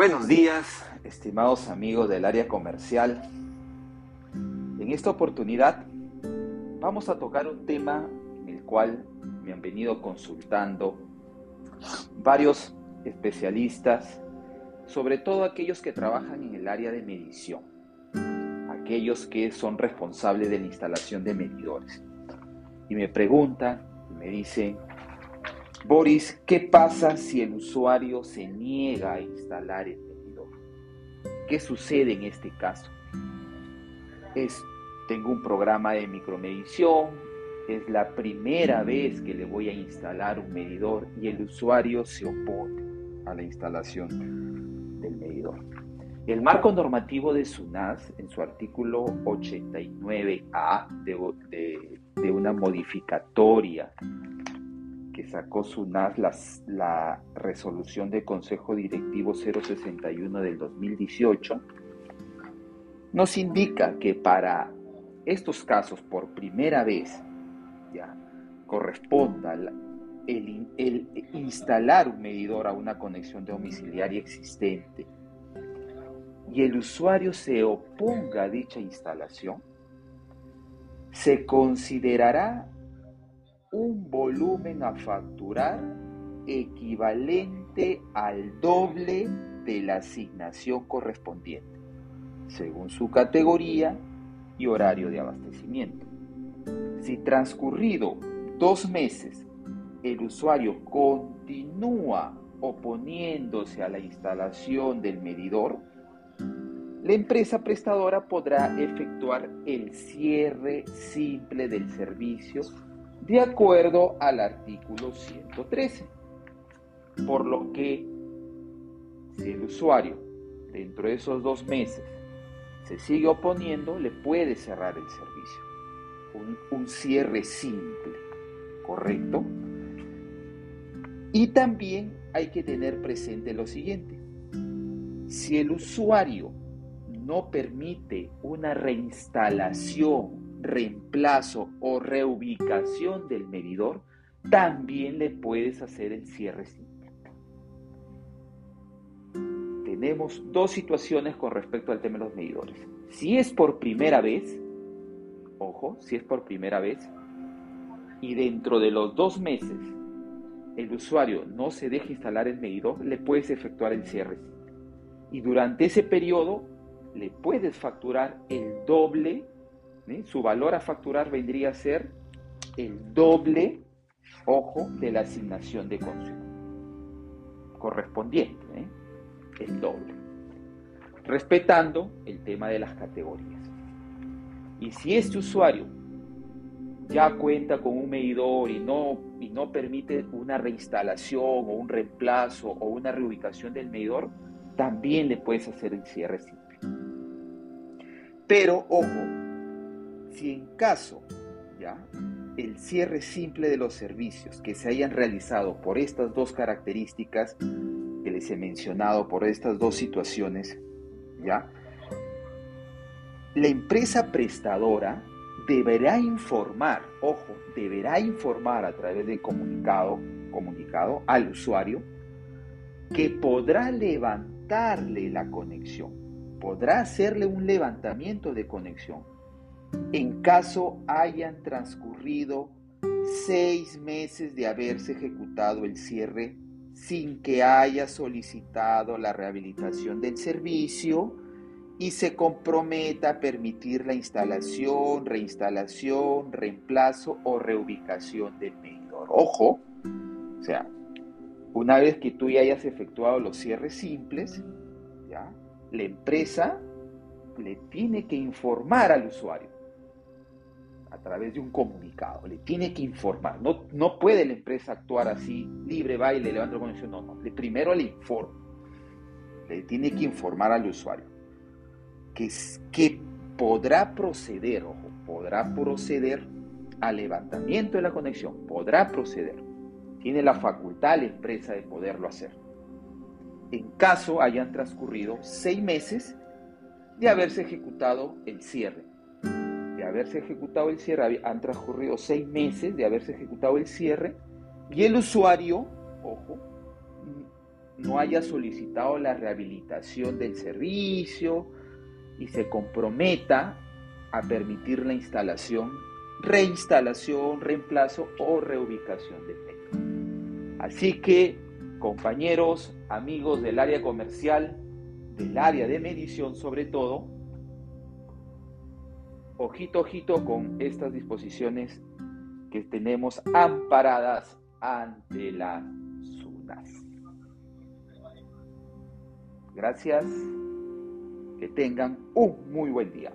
Buenos días, estimados amigos del área comercial. En esta oportunidad vamos a tocar un tema en el cual me han venido consultando varios especialistas, sobre todo aquellos que trabajan en el área de medición, aquellos que son responsables de la instalación de medidores. Y me preguntan, me dicen, Boris, ¿qué pasa si el usuario se niega a instalar el medidor? ¿Qué sucede en este caso? Es, tengo un programa de micromedición, es la primera vez que le voy a instalar un medidor y el usuario se opone a la instalación del medidor. El marco normativo de SUNAS, en su artículo 89A de, de una modificatoria sacó SUNAS la, resolución del Consejo Directivo 061 del 2018, nos indica que para estos casos, por primera vez, ya corresponda el, el, instalar un medidor a una conexión domiciliaria existente y el usuario se oponga a dicha instalación, se considerará un volumen a facturar equivalente al doble de la asignación correspondiente, según su categoría y horario de abastecimiento. Si transcurrido dos meses el usuario continúa oponiéndose a la instalación del medidor, la empresa prestadora podrá efectuar el cierre simple del servicio de acuerdo al artículo 113. Por lo que, si el usuario dentro de esos dos meses se sigue oponiendo, le puede cerrar el servicio. Un, cierre simple, ¿correcto? Y también hay que tener presente lo siguiente. Si el usuario no permite una reinstalación reemplazo o reubicación del medidor, también le puedes hacer el cierre simple. Tenemos dos situaciones con respecto al tema de los medidores. Si es por primera vez, ojo, si es por primera vez, y dentro de los dos meses el usuario no se deja instalar el medidor, le puedes efectuar el cierre. Y durante ese periodo le puedes facturar el doble su valor a facturar vendría a ser el doble, ojo, de la asignación de consumo correspondiente, ¿eh? el doble, respetando el tema de las categorías. Y si este usuario ya cuenta con un medidor y no, y no permite una reinstalación o un reemplazo o una reubicación del medidor, también le puedes hacer el cierre simple. Pero, ojo, si en caso, ¿ya? el cierre simple de los servicios que se hayan realizado por estas dos características que les he mencionado, por estas dos situaciones, ¿ya? La empresa prestadora deberá informar, ojo, deberá informar a través del comunicado, comunicado al usuario que podrá levantarle la conexión, podrá hacerle un levantamiento de conexión en caso hayan transcurrido seis meses de haberse ejecutado el cierre sin que haya solicitado la rehabilitación del servicio y se comprometa a permitir la instalación, reinstalación, reemplazo o reubicación del medidor. Ojo, o sea, una vez que tú ya hayas efectuado los cierres simples, ¿ya? la empresa le tiene que informar al usuario a través de un comunicado, le tiene que informar. No, no puede la empresa actuar así, libre, baile, levanta la conexión. No, no. primero le informa. Le tiene que informar al usuario que, que podrá proceder, ojo, podrá proceder al levantamiento de la conexión, podrá proceder. Tiene la facultad la empresa de poderlo hacer. En caso hayan transcurrido seis meses de haberse ejecutado el cierre haberse ejecutado el cierre, han transcurrido seis meses de haberse ejecutado el cierre y el usuario, ojo, no haya solicitado la rehabilitación del servicio y se comprometa a permitir la instalación, reinstalación, reemplazo o reubicación del metro. Así que, compañeros, amigos del área comercial, del área de medición sobre todo, ojito, ojito con estas disposiciones que tenemos amparadas ante la SUNAS. Gracias, que tengan un muy buen día.